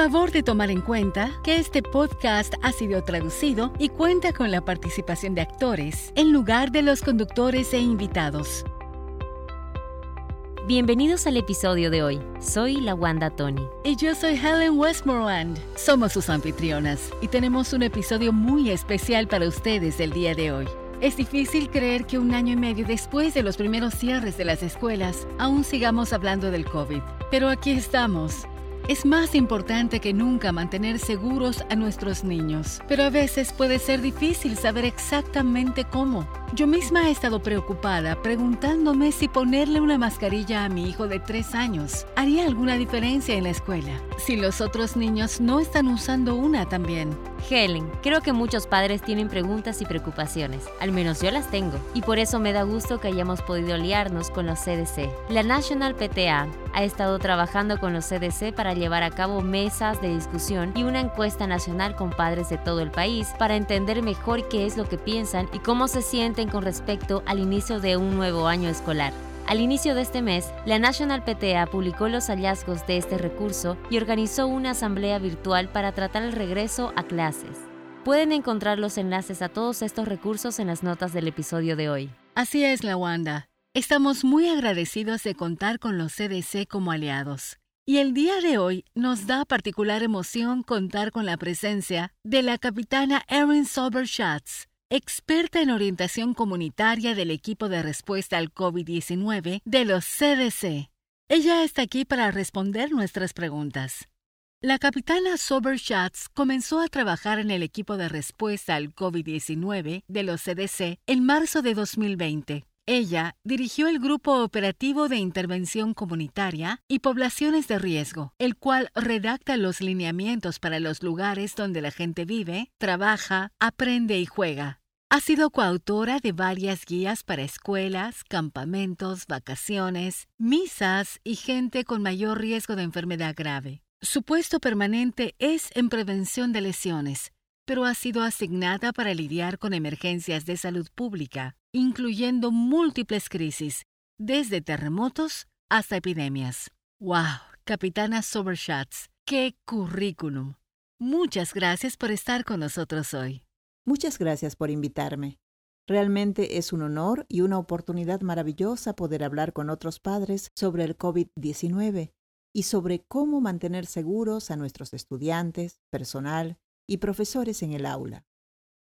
Favor de tomar en cuenta que este podcast ha sido traducido y cuenta con la participación de actores en lugar de los conductores e invitados. Bienvenidos al episodio de hoy. Soy la Wanda Tony. Y yo soy Helen Westmoreland. Somos sus anfitrionas y tenemos un episodio muy especial para ustedes el día de hoy. Es difícil creer que un año y medio después de los primeros cierres de las escuelas, aún sigamos hablando del COVID. Pero aquí estamos, es más importante que nunca mantener seguros a nuestros niños, pero a veces puede ser difícil saber exactamente cómo. Yo misma he estado preocupada preguntándome si ponerle una mascarilla a mi hijo de tres años haría alguna diferencia en la escuela, si los otros niños no están usando una también. Helen, creo que muchos padres tienen preguntas y preocupaciones, al menos yo las tengo, y por eso me da gusto que hayamos podido aliarnos con los CDC. La National PTA ha estado trabajando con los CDC para llevar a cabo mesas de discusión y una encuesta nacional con padres de todo el país para entender mejor qué es lo que piensan y cómo se sienten con respecto al inicio de un nuevo año escolar. Al inicio de este mes, la National PTA publicó los hallazgos de este recurso y organizó una asamblea virtual para tratar el regreso a clases. Pueden encontrar los enlaces a todos estos recursos en las notas del episodio de hoy. Así es, la Wanda. Estamos muy agradecidos de contar con los CDC como aliados. Y el día de hoy nos da particular emoción contar con la presencia de la capitana Erin Soberschatz, experta en orientación comunitaria del equipo de respuesta al COVID-19 de los CDC. Ella está aquí para responder nuestras preguntas. La capitana Soberschatz comenzó a trabajar en el equipo de respuesta al COVID-19 de los CDC en marzo de 2020 ella dirigió el Grupo Operativo de Intervención Comunitaria y Poblaciones de Riesgo, el cual redacta los lineamientos para los lugares donde la gente vive, trabaja, aprende y juega. Ha sido coautora de varias guías para escuelas, campamentos, vacaciones, misas y gente con mayor riesgo de enfermedad grave. Su puesto permanente es en prevención de lesiones, pero ha sido asignada para lidiar con emergencias de salud pública, incluyendo múltiples crisis, desde terremotos hasta epidemias. ¡Wow! Capitana Soberschatz, ¡qué currículum! Muchas gracias por estar con nosotros hoy. Muchas gracias por invitarme. Realmente es un honor y una oportunidad maravillosa poder hablar con otros padres sobre el COVID-19 y sobre cómo mantener seguros a nuestros estudiantes, personal y profesores en el aula.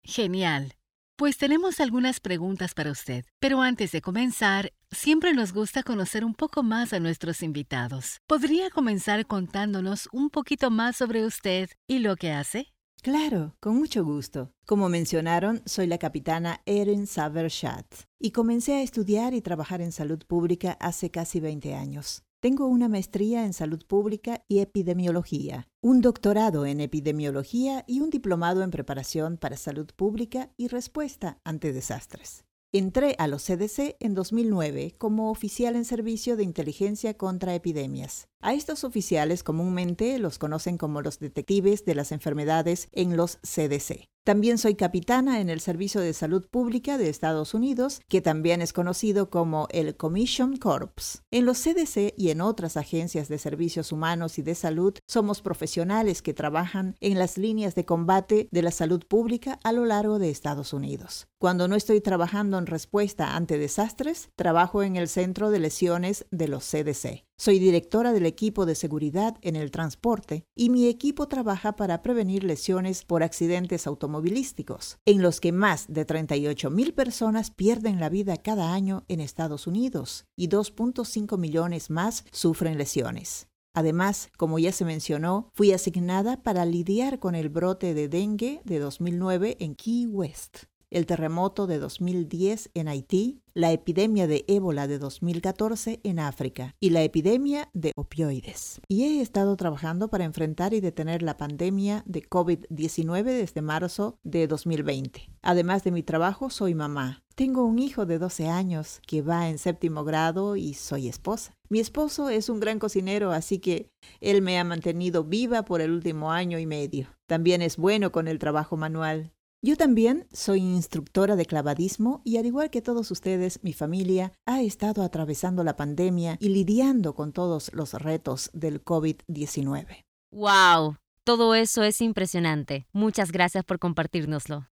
Genial. Pues tenemos algunas preguntas para usted, pero antes de comenzar, siempre nos gusta conocer un poco más a nuestros invitados. ¿Podría comenzar contándonos un poquito más sobre usted y lo que hace? Claro, con mucho gusto. Como mencionaron, soy la capitana Erin Saverschat y comencé a estudiar y trabajar en salud pública hace casi 20 años. Tengo una maestría en salud pública y epidemiología, un doctorado en epidemiología y un diplomado en preparación para salud pública y respuesta ante desastres. Entré a los CDC en 2009 como oficial en servicio de inteligencia contra epidemias. A estos oficiales comúnmente los conocen como los detectives de las enfermedades en los CDC. También soy capitana en el Servicio de Salud Pública de Estados Unidos, que también es conocido como el Commission Corps. En los CDC y en otras agencias de servicios humanos y de salud, somos profesionales que trabajan en las líneas de combate de la salud pública a lo largo de Estados Unidos. Cuando no estoy trabajando en respuesta ante desastres, trabajo en el Centro de Lesiones de los CDC. Soy directora del equipo de seguridad en el transporte y mi equipo trabaja para prevenir lesiones por accidentes automovilísticos, en los que más de 38 mil personas pierden la vida cada año en Estados Unidos y 2.5 millones más sufren lesiones. Además, como ya se mencionó, fui asignada para lidiar con el brote de dengue de 2009 en Key West el terremoto de 2010 en Haití, la epidemia de ébola de 2014 en África y la epidemia de opioides. Y he estado trabajando para enfrentar y detener la pandemia de COVID-19 desde marzo de 2020. Además de mi trabajo, soy mamá. Tengo un hijo de 12 años que va en séptimo grado y soy esposa. Mi esposo es un gran cocinero, así que él me ha mantenido viva por el último año y medio. También es bueno con el trabajo manual. Yo también soy instructora de clavadismo y al igual que todos ustedes, mi familia ha estado atravesando la pandemia y lidiando con todos los retos del COVID-19. ¡Wow! Todo eso es impresionante. Muchas gracias por compartirnoslo.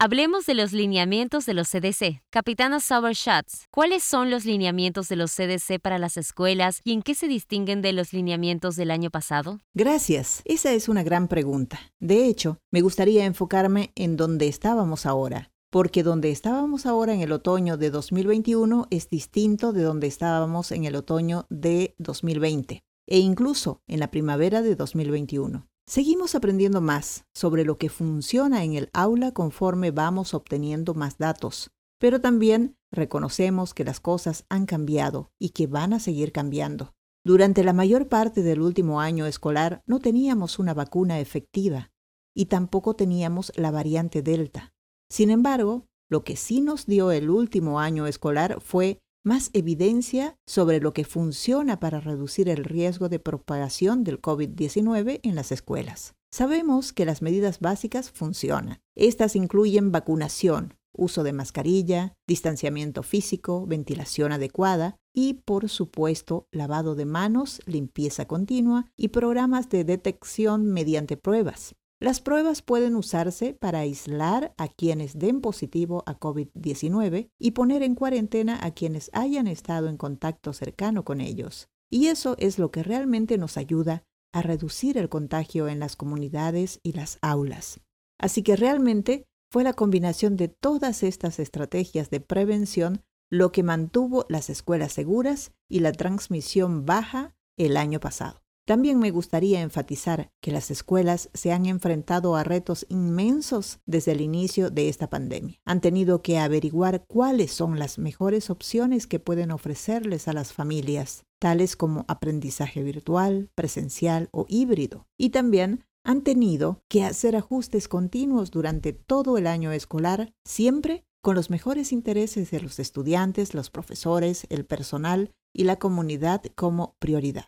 Hablemos de los lineamientos de los CDC. Capitana Sauber Schatz, ¿cuáles son los lineamientos de los CDC para las escuelas y en qué se distinguen de los lineamientos del año pasado? Gracias. Esa es una gran pregunta. De hecho, me gustaría enfocarme en dónde estábamos ahora, porque donde estábamos ahora en el otoño de 2021 es distinto de donde estábamos en el otoño de 2020 e incluso en la primavera de 2021. Seguimos aprendiendo más sobre lo que funciona en el aula conforme vamos obteniendo más datos, pero también reconocemos que las cosas han cambiado y que van a seguir cambiando. Durante la mayor parte del último año escolar no teníamos una vacuna efectiva y tampoco teníamos la variante Delta. Sin embargo, lo que sí nos dio el último año escolar fue más evidencia sobre lo que funciona para reducir el riesgo de propagación del COVID-19 en las escuelas. Sabemos que las medidas básicas funcionan. Estas incluyen vacunación, uso de mascarilla, distanciamiento físico, ventilación adecuada y, por supuesto, lavado de manos, limpieza continua y programas de detección mediante pruebas. Las pruebas pueden usarse para aislar a quienes den positivo a COVID-19 y poner en cuarentena a quienes hayan estado en contacto cercano con ellos. Y eso es lo que realmente nos ayuda a reducir el contagio en las comunidades y las aulas. Así que realmente fue la combinación de todas estas estrategias de prevención lo que mantuvo las escuelas seguras y la transmisión baja el año pasado. También me gustaría enfatizar que las escuelas se han enfrentado a retos inmensos desde el inicio de esta pandemia. Han tenido que averiguar cuáles son las mejores opciones que pueden ofrecerles a las familias, tales como aprendizaje virtual, presencial o híbrido. Y también han tenido que hacer ajustes continuos durante todo el año escolar, siempre con los mejores intereses de los estudiantes, los profesores, el personal y la comunidad como prioridad.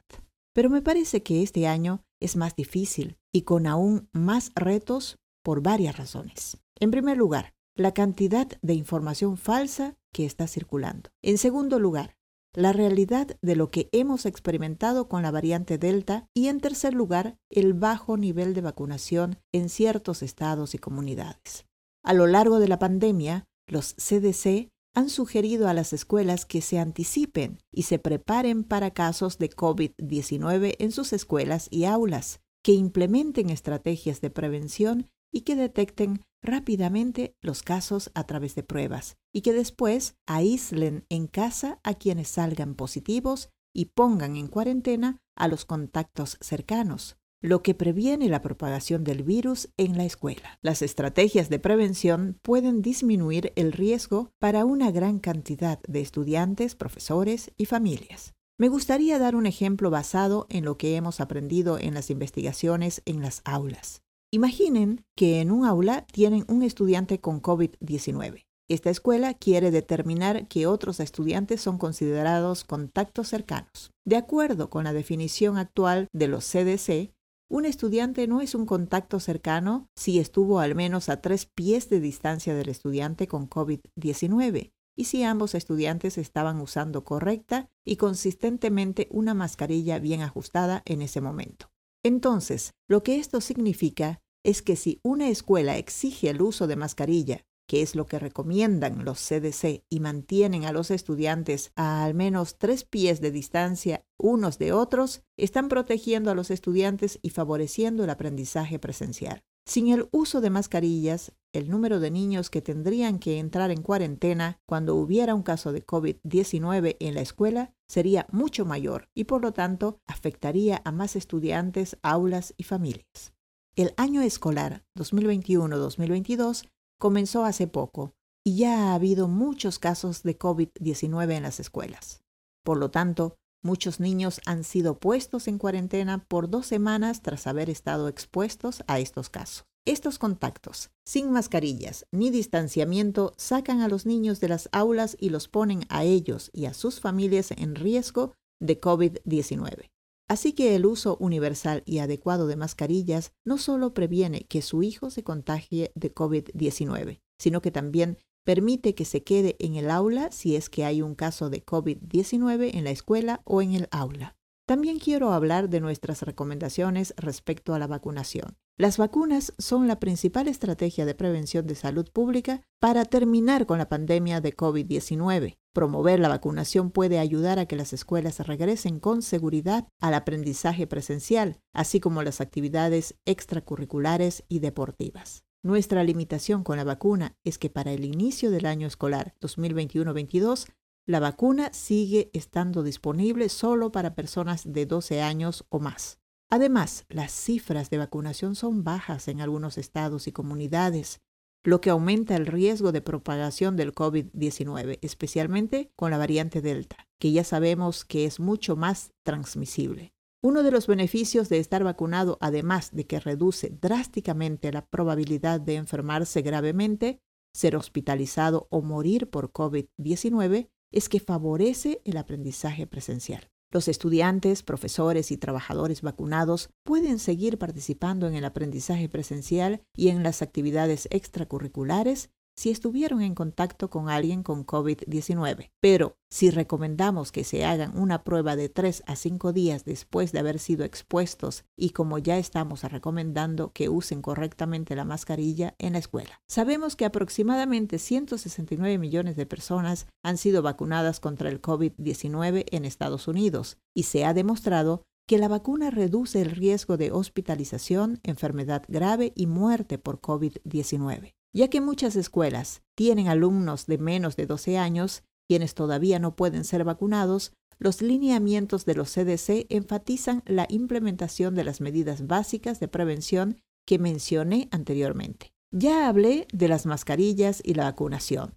Pero me parece que este año es más difícil y con aún más retos por varias razones. En primer lugar, la cantidad de información falsa que está circulando. En segundo lugar, la realidad de lo que hemos experimentado con la variante Delta y en tercer lugar, el bajo nivel de vacunación en ciertos estados y comunidades. A lo largo de la pandemia, los CDC han sugerido a las escuelas que se anticipen y se preparen para casos de COVID-19 en sus escuelas y aulas, que implementen estrategias de prevención y que detecten rápidamente los casos a través de pruebas y que después aíslen en casa a quienes salgan positivos y pongan en cuarentena a los contactos cercanos lo que previene la propagación del virus en la escuela. Las estrategias de prevención pueden disminuir el riesgo para una gran cantidad de estudiantes, profesores y familias. Me gustaría dar un ejemplo basado en lo que hemos aprendido en las investigaciones en las aulas. Imaginen que en un aula tienen un estudiante con COVID-19. Esta escuela quiere determinar que otros estudiantes son considerados contactos cercanos. De acuerdo con la definición actual de los CDC, un estudiante no es un contacto cercano si estuvo al menos a tres pies de distancia del estudiante con COVID-19 y si ambos estudiantes estaban usando correcta y consistentemente una mascarilla bien ajustada en ese momento. Entonces, lo que esto significa es que si una escuela exige el uso de mascarilla que es lo que recomiendan los CDC y mantienen a los estudiantes a al menos tres pies de distancia unos de otros, están protegiendo a los estudiantes y favoreciendo el aprendizaje presencial. Sin el uso de mascarillas, el número de niños que tendrían que entrar en cuarentena cuando hubiera un caso de COVID-19 en la escuela sería mucho mayor y por lo tanto afectaría a más estudiantes, aulas y familias. El año escolar 2021-2022 comenzó hace poco y ya ha habido muchos casos de COVID-19 en las escuelas. Por lo tanto, muchos niños han sido puestos en cuarentena por dos semanas tras haber estado expuestos a estos casos. Estos contactos, sin mascarillas ni distanciamiento, sacan a los niños de las aulas y los ponen a ellos y a sus familias en riesgo de COVID-19. Así que el uso universal y adecuado de mascarillas no solo previene que su hijo se contagie de COVID-19, sino que también permite que se quede en el aula si es que hay un caso de COVID-19 en la escuela o en el aula. También quiero hablar de nuestras recomendaciones respecto a la vacunación. Las vacunas son la principal estrategia de prevención de salud pública para terminar con la pandemia de COVID-19. Promover la vacunación puede ayudar a que las escuelas regresen con seguridad al aprendizaje presencial, así como las actividades extracurriculares y deportivas. Nuestra limitación con la vacuna es que para el inicio del año escolar 2021-22, la vacuna sigue estando disponible solo para personas de 12 años o más. Además, las cifras de vacunación son bajas en algunos estados y comunidades, lo que aumenta el riesgo de propagación del COVID-19, especialmente con la variante Delta, que ya sabemos que es mucho más transmisible. Uno de los beneficios de estar vacunado, además de que reduce drásticamente la probabilidad de enfermarse gravemente, ser hospitalizado o morir por COVID-19, es que favorece el aprendizaje presencial. Los estudiantes, profesores y trabajadores vacunados pueden seguir participando en el aprendizaje presencial y en las actividades extracurriculares si estuvieron en contacto con alguien con COVID-19. Pero si recomendamos que se hagan una prueba de 3 a 5 días después de haber sido expuestos y como ya estamos recomendando que usen correctamente la mascarilla en la escuela. Sabemos que aproximadamente 169 millones de personas han sido vacunadas contra el COVID-19 en Estados Unidos y se ha demostrado que la vacuna reduce el riesgo de hospitalización, enfermedad grave y muerte por COVID-19 ya que muchas escuelas tienen alumnos de menos de 12 años, quienes todavía no pueden ser vacunados, los lineamientos de los CDC enfatizan la implementación de las medidas básicas de prevención que mencioné anteriormente. Ya hablé de las mascarillas y la vacunación,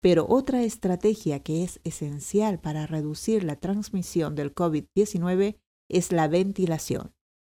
pero otra estrategia que es esencial para reducir la transmisión del COVID-19 es la ventilación.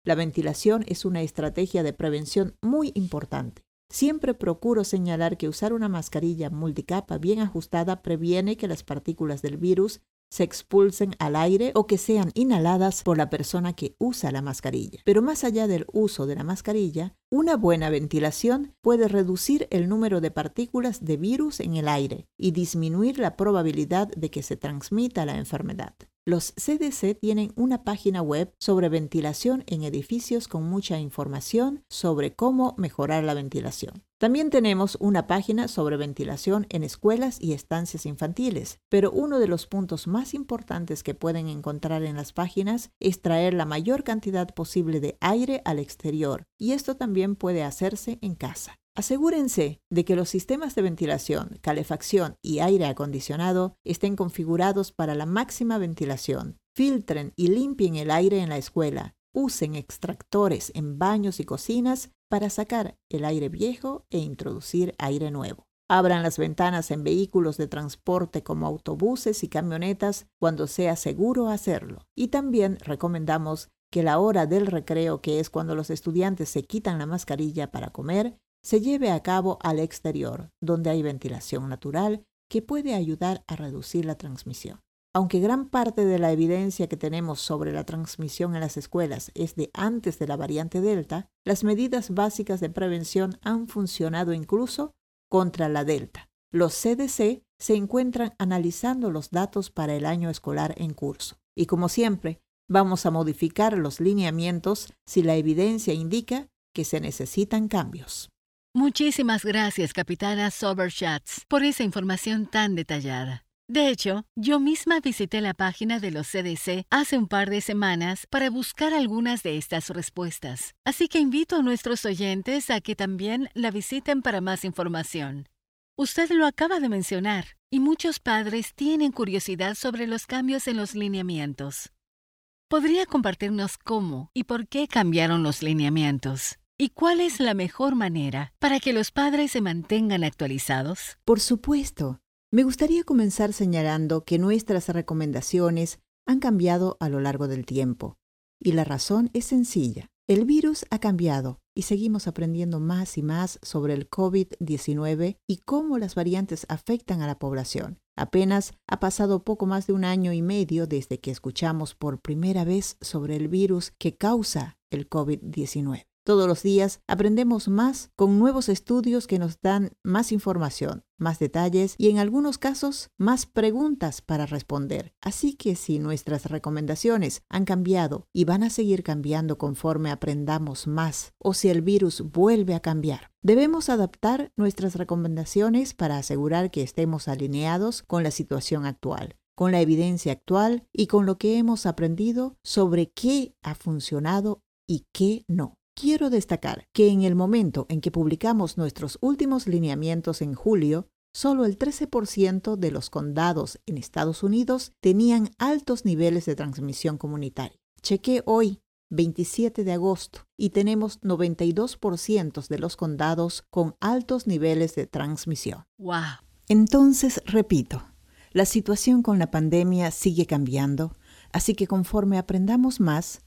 La ventilación es una estrategia de prevención muy importante. Siempre procuro señalar que usar una mascarilla multicapa bien ajustada previene que las partículas del virus se expulsen al aire o que sean inhaladas por la persona que usa la mascarilla. Pero más allá del uso de la mascarilla, una buena ventilación puede reducir el número de partículas de virus en el aire y disminuir la probabilidad de que se transmita la enfermedad. Los CDC tienen una página web sobre ventilación en edificios con mucha información sobre cómo mejorar la ventilación. También tenemos una página sobre ventilación en escuelas y estancias infantiles, pero uno de los puntos más importantes que pueden encontrar en las páginas es traer la mayor cantidad posible de aire al exterior, y esto también puede hacerse en casa. Asegúrense de que los sistemas de ventilación, calefacción y aire acondicionado estén configurados para la máxima ventilación. Filtren y limpien el aire en la escuela. Usen extractores en baños y cocinas para sacar el aire viejo e introducir aire nuevo. Abran las ventanas en vehículos de transporte como autobuses y camionetas cuando sea seguro hacerlo. Y también recomendamos que la hora del recreo, que es cuando los estudiantes se quitan la mascarilla para comer, se lleve a cabo al exterior, donde hay ventilación natural que puede ayudar a reducir la transmisión. Aunque gran parte de la evidencia que tenemos sobre la transmisión en las escuelas es de antes de la variante Delta, las medidas básicas de prevención han funcionado incluso contra la Delta. Los CDC se encuentran analizando los datos para el año escolar en curso. Y como siempre, vamos a modificar los lineamientos si la evidencia indica que se necesitan cambios. Muchísimas gracias, capitana Soberschatz, por esa información tan detallada. De hecho, yo misma visité la página de los CDC hace un par de semanas para buscar algunas de estas respuestas, así que invito a nuestros oyentes a que también la visiten para más información. Usted lo acaba de mencionar, y muchos padres tienen curiosidad sobre los cambios en los lineamientos. ¿Podría compartirnos cómo y por qué cambiaron los lineamientos? ¿Y cuál es la mejor manera para que los padres se mantengan actualizados? Por supuesto. Me gustaría comenzar señalando que nuestras recomendaciones han cambiado a lo largo del tiempo. Y la razón es sencilla. El virus ha cambiado y seguimos aprendiendo más y más sobre el COVID-19 y cómo las variantes afectan a la población. Apenas ha pasado poco más de un año y medio desde que escuchamos por primera vez sobre el virus que causa el COVID-19. Todos los días aprendemos más con nuevos estudios que nos dan más información, más detalles y en algunos casos más preguntas para responder. Así que si nuestras recomendaciones han cambiado y van a seguir cambiando conforme aprendamos más o si el virus vuelve a cambiar, debemos adaptar nuestras recomendaciones para asegurar que estemos alineados con la situación actual con la evidencia actual y con lo que hemos aprendido sobre qué ha funcionado y qué no. Quiero destacar que en el momento en que publicamos nuestros últimos lineamientos en julio, solo el 13% de los condados en Estados Unidos tenían altos niveles de transmisión comunitaria. Chequé hoy, 27 de agosto, y tenemos 92% de los condados con altos niveles de transmisión. ¡Wow! Entonces, repito, la situación con la pandemia sigue cambiando, así que conforme aprendamos más,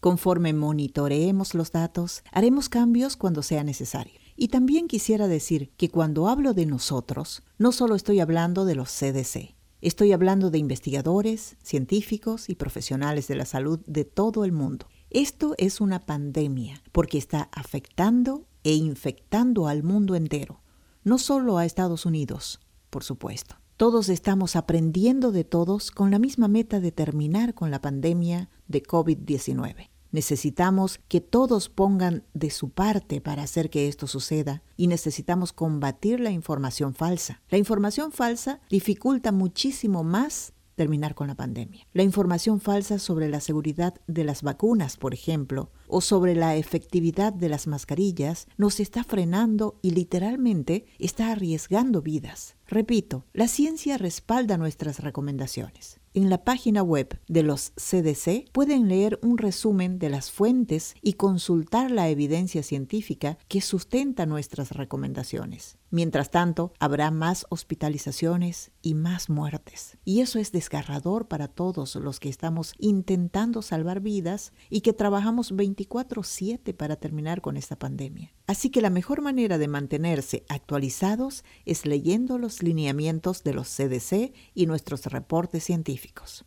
Conforme monitoreemos los datos, haremos cambios cuando sea necesario. Y también quisiera decir que cuando hablo de nosotros, no solo estoy hablando de los CDC, estoy hablando de investigadores, científicos y profesionales de la salud de todo el mundo. Esto es una pandemia porque está afectando e infectando al mundo entero, no solo a Estados Unidos, por supuesto. Todos estamos aprendiendo de todos con la misma meta de terminar con la pandemia de COVID-19. Necesitamos que todos pongan de su parte para hacer que esto suceda y necesitamos combatir la información falsa. La información falsa dificulta muchísimo más terminar con la pandemia. La información falsa sobre la seguridad de las vacunas, por ejemplo, o sobre la efectividad de las mascarillas, nos está frenando y literalmente está arriesgando vidas. Repito, la ciencia respalda nuestras recomendaciones. En la página web de los CDC pueden leer un resumen de las fuentes y consultar la evidencia científica que sustenta nuestras recomendaciones. Mientras tanto, habrá más hospitalizaciones y más muertes. Y eso es desgarrador para todos los que estamos intentando salvar vidas y que trabajamos 24/7 para terminar con esta pandemia. Así que la mejor manera de mantenerse actualizados es leyendo los lineamientos de los CDC y nuestros reportes científicos.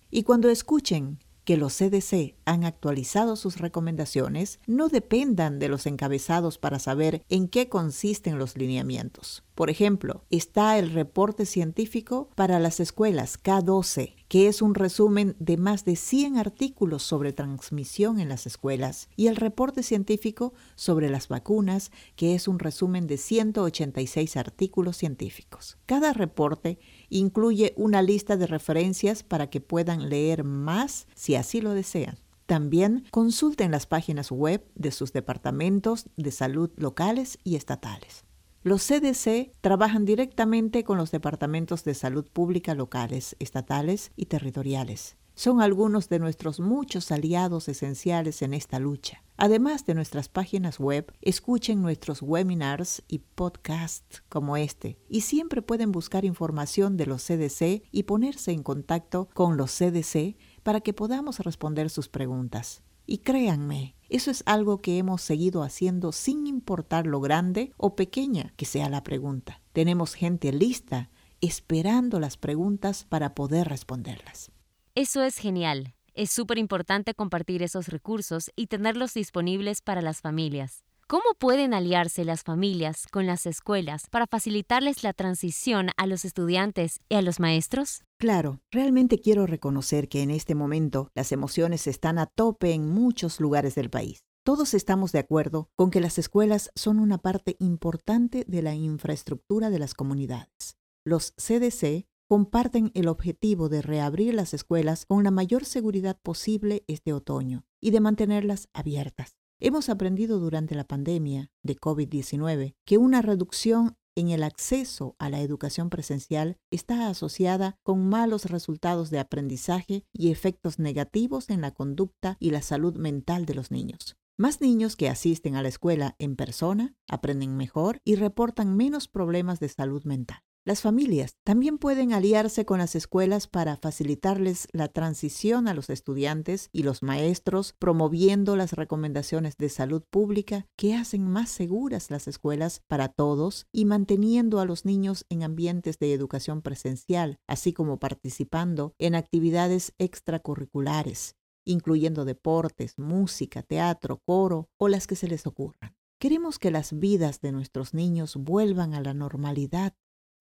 Y cuando escuchen que los CDC han actualizado sus recomendaciones, no dependan de los encabezados para saber en qué consisten los lineamientos. Por ejemplo, está el reporte científico para las escuelas K12, que es un resumen de más de 100 artículos sobre transmisión en las escuelas, y el reporte científico sobre las vacunas, que es un resumen de 186 artículos científicos. Cada reporte incluye una lista de referencias para que puedan leer más si así lo desean. También consulten las páginas web de sus departamentos de salud locales y estatales. Los CDC trabajan directamente con los departamentos de salud pública locales, estatales y territoriales. Son algunos de nuestros muchos aliados esenciales en esta lucha. Además de nuestras páginas web, escuchen nuestros webinars y podcasts como este y siempre pueden buscar información de los CDC y ponerse en contacto con los CDC para que podamos responder sus preguntas. Y créanme, eso es algo que hemos seguido haciendo sin importar lo grande o pequeña que sea la pregunta. Tenemos gente lista esperando las preguntas para poder responderlas. Eso es genial. Es súper importante compartir esos recursos y tenerlos disponibles para las familias. ¿Cómo pueden aliarse las familias con las escuelas para facilitarles la transición a los estudiantes y a los maestros? Claro, realmente quiero reconocer que en este momento las emociones están a tope en muchos lugares del país. Todos estamos de acuerdo con que las escuelas son una parte importante de la infraestructura de las comunidades. Los CDC comparten el objetivo de reabrir las escuelas con la mayor seguridad posible este otoño y de mantenerlas abiertas. Hemos aprendido durante la pandemia de COVID-19 que una reducción en el acceso a la educación presencial está asociada con malos resultados de aprendizaje y efectos negativos en la conducta y la salud mental de los niños. Más niños que asisten a la escuela en persona aprenden mejor y reportan menos problemas de salud mental. Las familias también pueden aliarse con las escuelas para facilitarles la transición a los estudiantes y los maestros, promoviendo las recomendaciones de salud pública que hacen más seguras las escuelas para todos y manteniendo a los niños en ambientes de educación presencial, así como participando en actividades extracurriculares. incluyendo deportes, música, teatro, coro o las que se les ocurran. Queremos que las vidas de nuestros niños vuelvan a la normalidad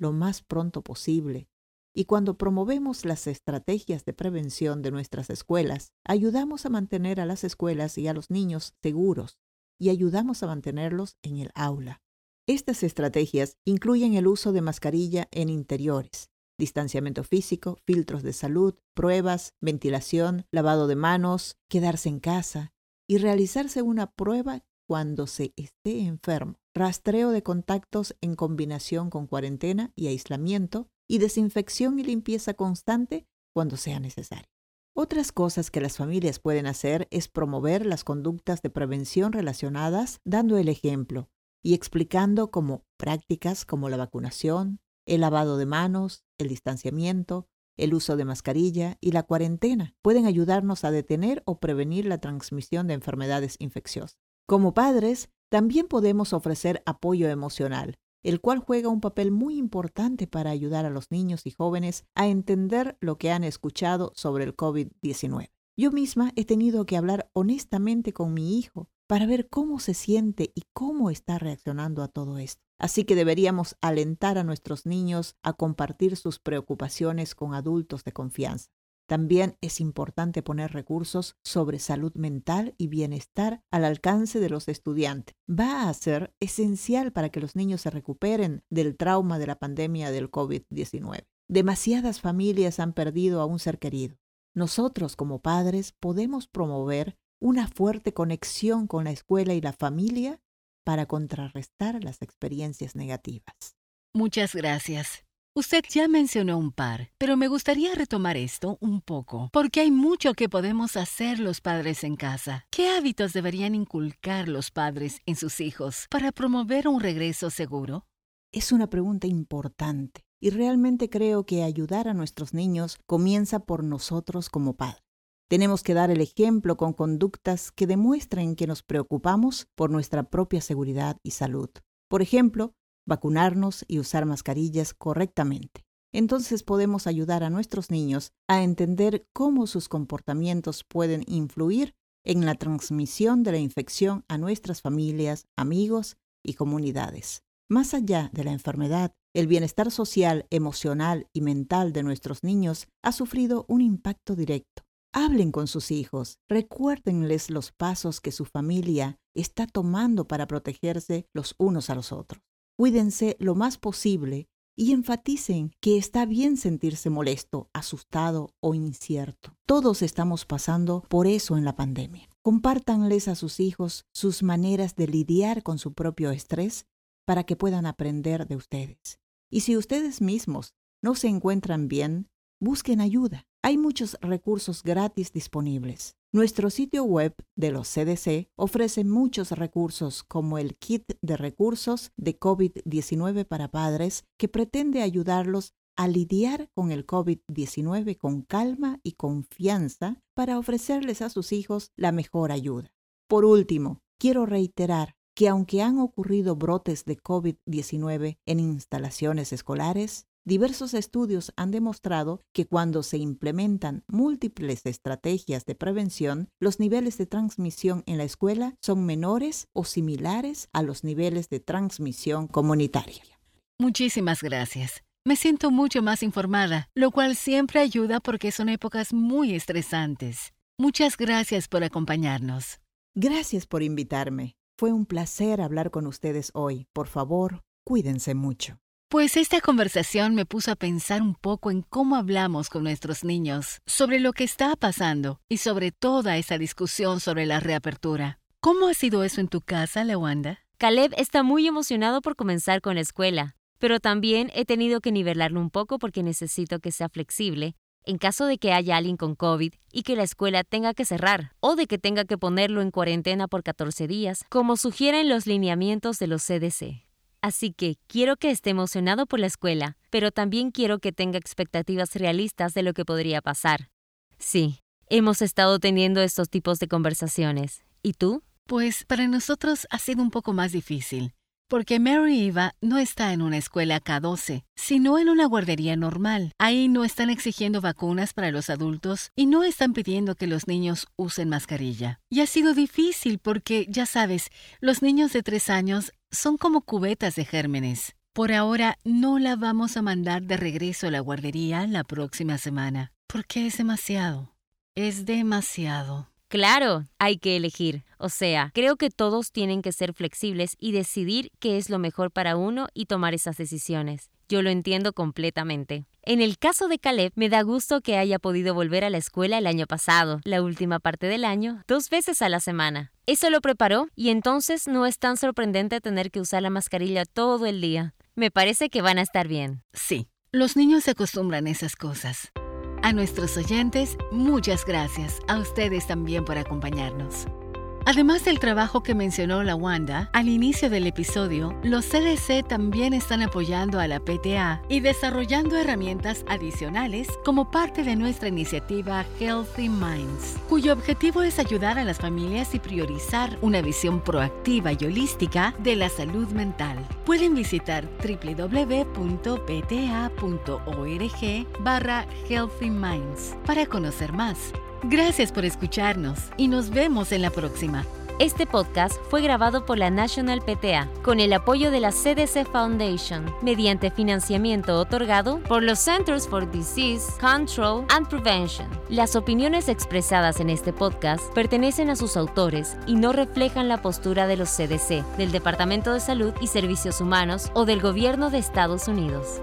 lo más pronto posible y cuando promovemos las estrategias de prevención de nuestras escuelas, ayudamos a mantener a las escuelas y a los niños seguros y ayudamos a mantenerlos en el aula. Estas estrategias incluyen el uso de mascarilla en interiores, distanciamiento físico, filtros de salud, pruebas, ventilación, lavado de manos, quedarse en casa y realizarse una prueba cuando se esté enfermo, rastreo de contactos en combinación con cuarentena y aislamiento y desinfección y limpieza constante cuando sea necesario. Otras cosas que las familias pueden hacer es promover las conductas de prevención relacionadas dando el ejemplo y explicando cómo prácticas como la vacunación, el lavado de manos, el distanciamiento, el uso de mascarilla y la cuarentena pueden ayudarnos a detener o prevenir la transmisión de enfermedades infecciosas. Como padres, también podemos ofrecer apoyo emocional, el cual juega un papel muy importante para ayudar a los niños y jóvenes a entender lo que han escuchado sobre el COVID-19. Yo misma he tenido que hablar honestamente con mi hijo para ver cómo se siente y cómo está reaccionando a todo esto. Así que deberíamos alentar a nuestros niños a compartir sus preocupaciones con adultos de confianza. También es importante poner recursos sobre salud mental y bienestar al alcance de los estudiantes. Va a ser esencial para que los niños se recuperen del trauma de la pandemia del COVID-19. Demasiadas familias han perdido a un ser querido. Nosotros como padres podemos promover una fuerte conexión con la escuela y la familia para contrarrestar las experiencias negativas. Muchas gracias. Usted ya mencionó un par, pero me gustaría retomar esto un poco, porque hay mucho que podemos hacer los padres en casa. ¿Qué hábitos deberían inculcar los padres en sus hijos para promover un regreso seguro? Es una pregunta importante y realmente creo que ayudar a nuestros niños comienza por nosotros como padres. Tenemos que dar el ejemplo con conductas que demuestren que nos preocupamos por nuestra propia seguridad y salud. Por ejemplo, vacunarnos y usar mascarillas correctamente. Entonces podemos ayudar a nuestros niños a entender cómo sus comportamientos pueden influir en la transmisión de la infección a nuestras familias, amigos y comunidades. Más allá de la enfermedad, el bienestar social, emocional y mental de nuestros niños ha sufrido un impacto directo. Hablen con sus hijos, recuérdenles los pasos que su familia está tomando para protegerse los unos a los otros. Cuídense lo más posible y enfaticen que está bien sentirse molesto, asustado o incierto. Todos estamos pasando por eso en la pandemia. Compártanles a sus hijos sus maneras de lidiar con su propio estrés para que puedan aprender de ustedes. Y si ustedes mismos no se encuentran bien, busquen ayuda. Hay muchos recursos gratis disponibles. Nuestro sitio web de los CDC ofrece muchos recursos como el kit de recursos de COVID-19 para padres que pretende ayudarlos a lidiar con el COVID-19 con calma y confianza para ofrecerles a sus hijos la mejor ayuda. Por último, quiero reiterar que aunque han ocurrido brotes de COVID-19 en instalaciones escolares, Diversos estudios han demostrado que cuando se implementan múltiples estrategias de prevención, los niveles de transmisión en la escuela son menores o similares a los niveles de transmisión comunitaria. Muchísimas gracias. Me siento mucho más informada, lo cual siempre ayuda porque son épocas muy estresantes. Muchas gracias por acompañarnos. Gracias por invitarme. Fue un placer hablar con ustedes hoy. Por favor, cuídense mucho. Pues esta conversación me puso a pensar un poco en cómo hablamos con nuestros niños, sobre lo que está pasando y sobre toda esa discusión sobre la reapertura. ¿Cómo ha sido eso en tu casa, Lewanda? Caleb está muy emocionado por comenzar con la escuela, pero también he tenido que nivelarlo un poco porque necesito que sea flexible en caso de que haya alguien con COVID y que la escuela tenga que cerrar o de que tenga que ponerlo en cuarentena por 14 días, como sugieren los lineamientos de los CDC. Así que quiero que esté emocionado por la escuela, pero también quiero que tenga expectativas realistas de lo que podría pasar. Sí, hemos estado teniendo estos tipos de conversaciones. ¿Y tú? Pues para nosotros ha sido un poco más difícil, porque Mary Eva no está en una escuela K12, sino en una guardería normal. Ahí no están exigiendo vacunas para los adultos y no están pidiendo que los niños usen mascarilla. Y ha sido difícil porque, ya sabes, los niños de tres años son como cubetas de gérmenes. Por ahora no la vamos a mandar de regreso a la guardería la próxima semana, porque es demasiado. Es demasiado. Claro, hay que elegir. O sea, creo que todos tienen que ser flexibles y decidir qué es lo mejor para uno y tomar esas decisiones. Yo lo entiendo completamente. En el caso de Caleb, me da gusto que haya podido volver a la escuela el año pasado, la última parte del año, dos veces a la semana. Eso lo preparó y entonces no es tan sorprendente tener que usar la mascarilla todo el día. Me parece que van a estar bien. Sí, los niños se acostumbran a esas cosas. A nuestros oyentes, muchas gracias. A ustedes también por acompañarnos. Además del trabajo que mencionó la Wanda al inicio del episodio, los CDC también están apoyando a la PTA y desarrollando herramientas adicionales como parte de nuestra iniciativa Healthy Minds, cuyo objetivo es ayudar a las familias y priorizar una visión proactiva y holística de la salud mental. Pueden visitar www.pta.org barra Healthy Minds para conocer más. Gracias por escucharnos y nos vemos en la próxima. Este podcast fue grabado por la National PTA con el apoyo de la CDC Foundation mediante financiamiento otorgado por los Centers for Disease Control and Prevention. Las opiniones expresadas en este podcast pertenecen a sus autores y no reflejan la postura de los CDC, del Departamento de Salud y Servicios Humanos o del Gobierno de Estados Unidos.